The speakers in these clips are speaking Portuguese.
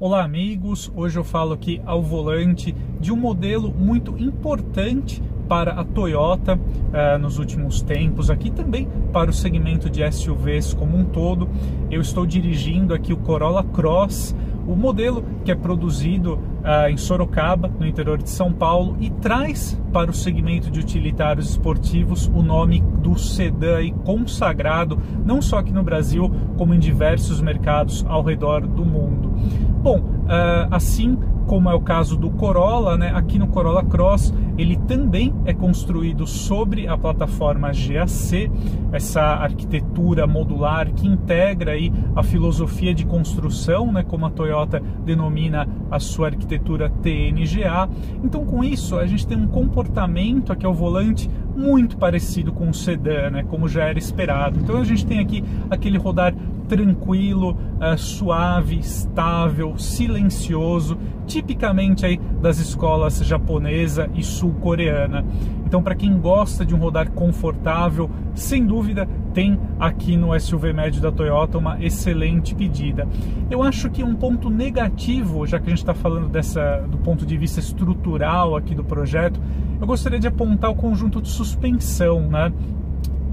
Olá amigos, hoje eu falo aqui ao volante de um modelo muito importante para a Toyota uh, nos últimos tempos, aqui também para o segmento de SUVs como um todo. Eu estou dirigindo aqui o Corolla Cross, o modelo que é produzido uh, em Sorocaba, no interior de São Paulo, e traz para o segmento de utilitários esportivos o nome do sedã consagrado, não só aqui no Brasil, como em diversos mercados ao redor do mundo. Bom, uh, assim como é o caso do Corolla, né? aqui no Corolla Cross ele também é construído sobre a plataforma GAC, essa arquitetura modular que integra aí a filosofia de construção, né? como a Toyota denomina a sua arquitetura TNGA. Então com isso a gente tem um comportamento aqui ao volante muito parecido com o sedã, né? como já era esperado. Então a gente tem aqui aquele rodar tranquilo, uh, suave, estável, silencioso, tipicamente aí das escolas japonesa e sul-coreana. Então, para quem gosta de um rodar confortável, sem dúvida tem aqui no SUV médio da Toyota uma excelente pedida. Eu acho que um ponto negativo, já que a gente está falando dessa do ponto de vista estrutural aqui do projeto, eu gostaria de apontar o conjunto de suspensão, né?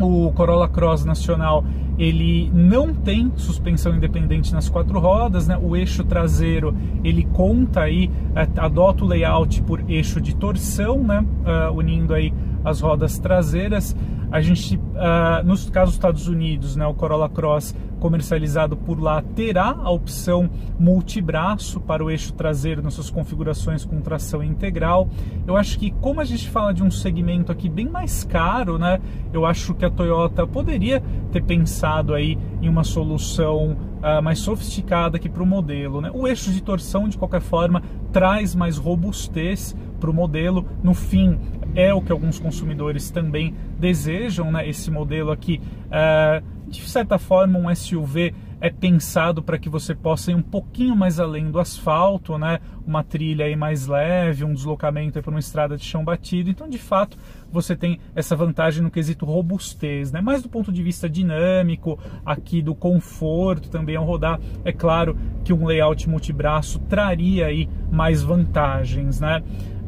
O Corolla Cross Nacional ele não tem suspensão independente nas quatro rodas, né? O eixo traseiro ele conta aí, é, adota o layout por eixo de torção, né? Uh, unindo aí as rodas traseiras. A gente, uh, nos casos dos Estados Unidos, né, o Corolla Cross comercializado por lá terá a opção multibraço para o eixo traseiro nas suas configurações com tração integral. Eu acho que como a gente fala de um segmento aqui bem mais caro, né, eu acho que a Toyota poderia ter pensado aí em uma solução uh, mais sofisticada aqui para o modelo. Né? O eixo de torção, de qualquer forma, traz mais robustez para o modelo. No fim, é o que alguns consumidores também desejam, né? Esse modelo aqui, uh, de certa forma, um SUV é pensado para que você possa ir um pouquinho mais além do asfalto, né? Uma trilha aí mais leve, um deslocamento para uma estrada de chão batido. Então, de fato, você tem essa vantagem no quesito robustez, né? Mas do ponto de vista dinâmico, aqui do conforto também ao rodar, é claro que um layout multibraço traria aí mais vantagens, né?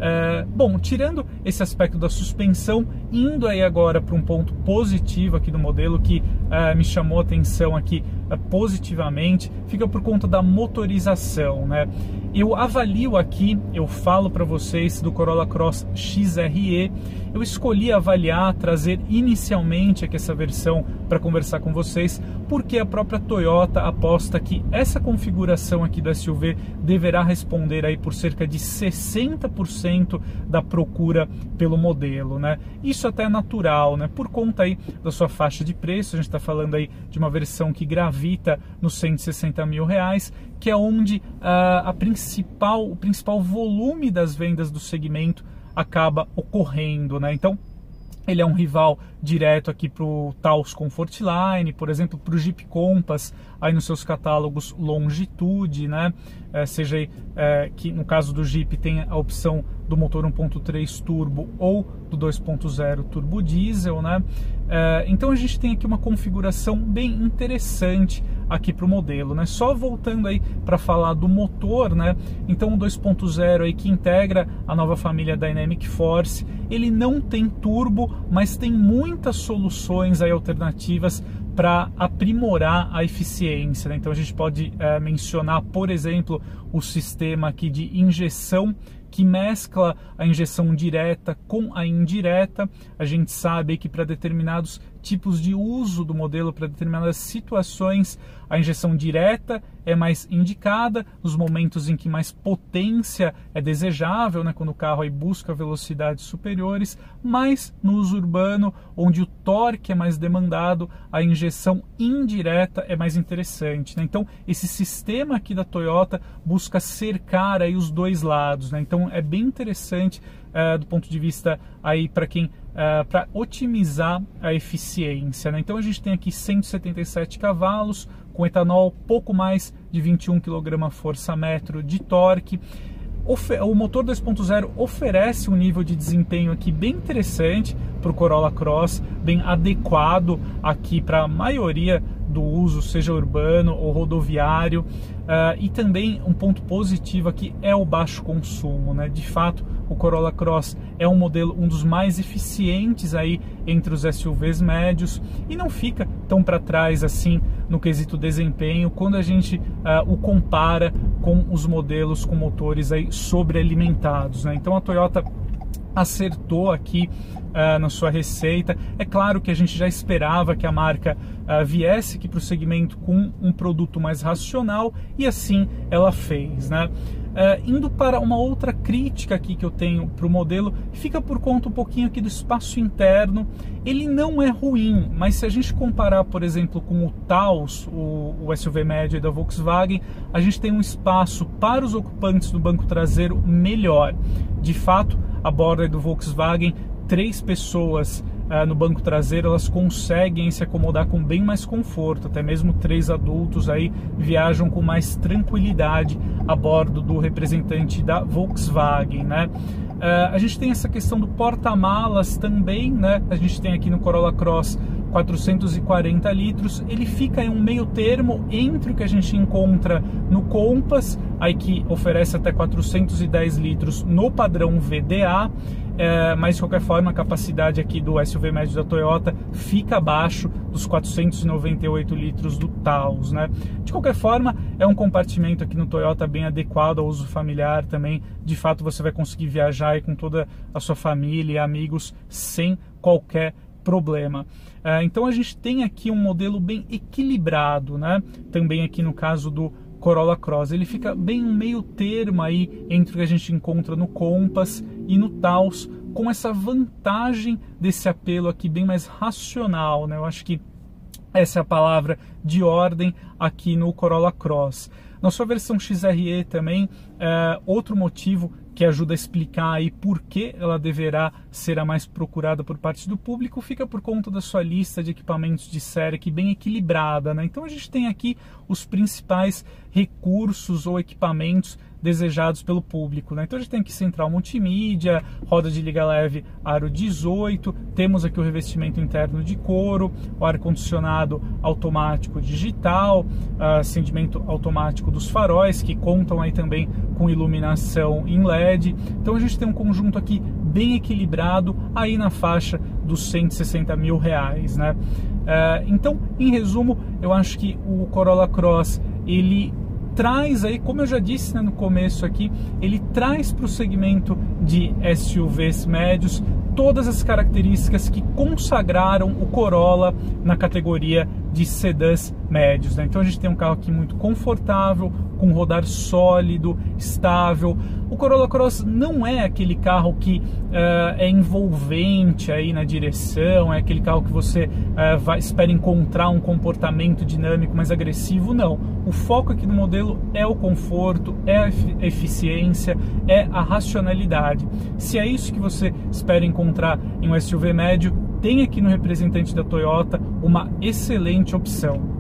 É, bom, tirando esse aspecto da suspensão, indo aí agora para um ponto positivo aqui do modelo que é, me chamou a atenção aqui é, positivamente, fica por conta da motorização, né? Eu avalio aqui, eu falo para vocês do Corolla Cross XRE, eu escolhi avaliar, trazer inicialmente aqui essa versão para conversar com vocês, porque a própria Toyota aposta que essa configuração aqui do SUV deverá responder aí por cerca de 60% da procura pelo modelo, né? Isso até é natural, né? Por conta aí da sua faixa de preço, a gente está falando aí de uma versão que gravita nos 160 mil reais, que é onde uh, a principal, o principal volume das vendas do segmento acaba ocorrendo, né? Então ele é um rival direto aqui para o Taos Comfortline, por exemplo, para o Jeep Compass, aí nos seus catálogos Longitude, né? É, seja aí, é, que no caso do Jeep tem a opção do motor 1.3 turbo ou do 2.0 turbo diesel, né? É, então a gente tem aqui uma configuração bem interessante aqui para o modelo, né? Só voltando aí para falar do motor, né? Então o 2.0 aí que integra a nova família Dynamic Force, ele não tem turbo, mas tem muitas soluções aí alternativas para aprimorar a eficiência. Né? Então a gente pode é, mencionar, por exemplo, o sistema aqui de injeção que mescla a injeção direta com a indireta. A gente sabe que para determinados tipos de uso do modelo, para determinadas situações, a injeção direta é mais indicada nos momentos em que mais potência é desejável, né, quando o carro aí busca velocidades superiores, mas no uso urbano, onde o torque é mais demandado, a injeção indireta é mais interessante. Né? Então, esse sistema aqui da Toyota busca cercar aí os dois lados. Né? Então, é bem interessante uh, do ponto de vista aí para quem uh, para otimizar a eficiência. Né? Então, a gente tem aqui 177 cavalos com etanol pouco mais de 21 kgfm de torque. o motor 2.0 oferece um nível de desempenho aqui bem interessante para o Corolla Cross, bem adequado aqui para a maioria do uso, seja urbano ou rodoviário. Uh, e também um ponto positivo aqui é o baixo consumo, né? De fato, o Corolla Cross é um modelo um dos mais eficientes aí entre os SUVs médios e não fica tão para trás assim no quesito desempenho quando a gente uh, o compara com os modelos com motores aí sobrealimentados, né? Então a Toyota acertou aqui uh, na sua receita. É claro que a gente já esperava que a marca uh, viesse aqui para o segmento com um produto mais racional e assim ela fez, né? Uh, indo para uma outra crítica aqui que eu tenho para o modelo, fica por conta um pouquinho aqui do espaço interno. Ele não é ruim, mas se a gente comparar, por exemplo, com o Taos, o, o SUV médio da Volkswagen, a gente tem um espaço para os ocupantes do banco traseiro melhor. De fato, a borda do Volkswagen três pessoas uh, no banco traseiro, elas conseguem se acomodar com bem mais conforto, até mesmo três adultos aí viajam com mais tranquilidade a bordo do representante da Volkswagen, né? Uh, a gente tem essa questão do porta-malas também, né? A gente tem aqui no Corolla Cross 440 litros, ele fica em um meio termo entre o que a gente encontra no Compass, aí que oferece até 410 litros no padrão VDA, é, mas de qualquer forma a capacidade aqui do SUV médio da Toyota fica abaixo dos 498 litros do Taos, né? De qualquer forma, é um compartimento aqui no Toyota bem adequado ao uso familiar também. De fato, você vai conseguir viajar com toda a sua família e amigos sem qualquer problema. É, então a gente tem aqui um modelo bem equilibrado, né? Também aqui no caso do Corolla Cross, ele fica bem um meio termo aí entre o que a gente encontra no Compass e no Taos, com essa vantagem desse apelo aqui bem mais racional, né? Eu acho que essa é a palavra de ordem aqui no Corolla Cross. Na sua versão XRE também, é, outro motivo que ajuda a explicar aí por que ela deverá ser a mais procurada por parte do público, fica por conta da sua lista de equipamentos de série que bem equilibrada, né? Então a gente tem aqui os principais recursos ou equipamentos desejados pelo público. Né? Então a gente tem aqui central multimídia, roda de liga leve aro 18, temos aqui o revestimento interno de couro, o ar-condicionado automático digital, acendimento automático dos faróis, que contam aí também com iluminação em LED. Então a gente tem um conjunto aqui bem equilibrado, aí na faixa dos 160 mil reais. Né? Uh, então, em resumo, eu acho que o Corolla Cross ele traz aí, como eu já disse né, no começo aqui, ele traz para o segmento de SUVs médios todas as características que consagraram o Corolla na categoria de sedãs médios. Né? Então a gente tem um carro aqui muito confortável, com rodar sólido, estável. O Corolla Cross não é aquele carro que uh, é envolvente aí na direção, é aquele carro que você uh, vai, espera encontrar um comportamento dinâmico mais agressivo, não. O foco aqui do modelo é o conforto, é a eficiência, é a racionalidade. Se é isso que você espera encontrar em um SUV médio, tem aqui no representante da Toyota uma excelente opção.